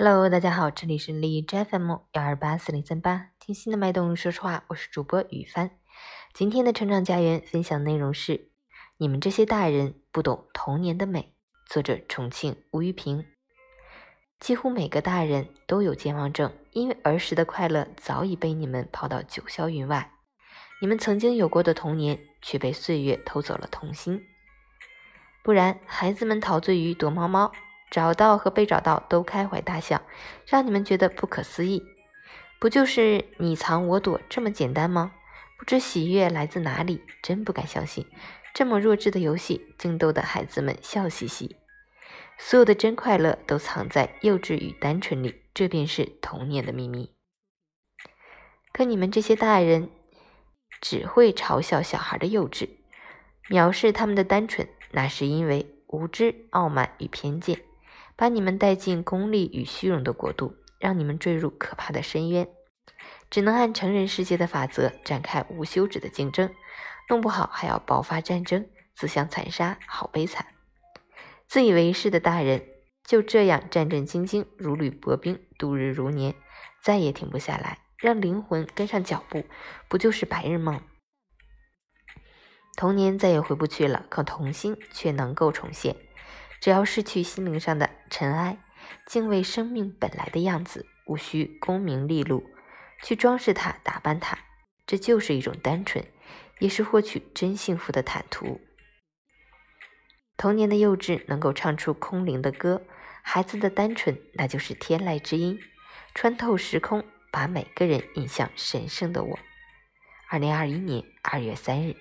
Hello，大家好，这里是荔枝 FM 幺二八四零三八，听心的脉动说实话，我是主播雨帆。今天的成长家园分享内容是：你们这些大人不懂童年的美。作者：重庆吴玉平。几乎每个大人都有健忘症，因为儿时的快乐早已被你们抛到九霄云外。你们曾经有过的童年，却被岁月偷走了童心。不然，孩子们陶醉于躲猫猫。找到和被找到都开怀大笑，让你们觉得不可思议。不就是你藏我躲这么简单吗？不知喜悦来自哪里，真不敢相信，这么弱智的游戏竟逗得孩子们笑嘻嘻。所有的真快乐都藏在幼稚与单纯里，这便是童年的秘密。可你们这些大人只会嘲笑小孩的幼稚，藐视他们的单纯，那是因为无知、傲慢与偏见。把你们带进功利与虚荣的国度，让你们坠入可怕的深渊，只能按成人世界的法则展开无休止的竞争，弄不好还要爆发战争，自相残杀，好悲惨！自以为是的大人就这样战战兢兢，如履薄冰，度日如年，再也停不下来，让灵魂跟上脚步，不就是白日梦？童年再也回不去了，可童心却能够重现。只要失去心灵上的尘埃，敬畏生命本来的样子，无需功名利禄去装饰它、打扮它，这就是一种单纯，也是获取真幸福的坦途。童年的幼稚能够唱出空灵的歌，孩子的单纯那就是天籁之音，穿透时空，把每个人引向神圣的我。二零二一年二月三日。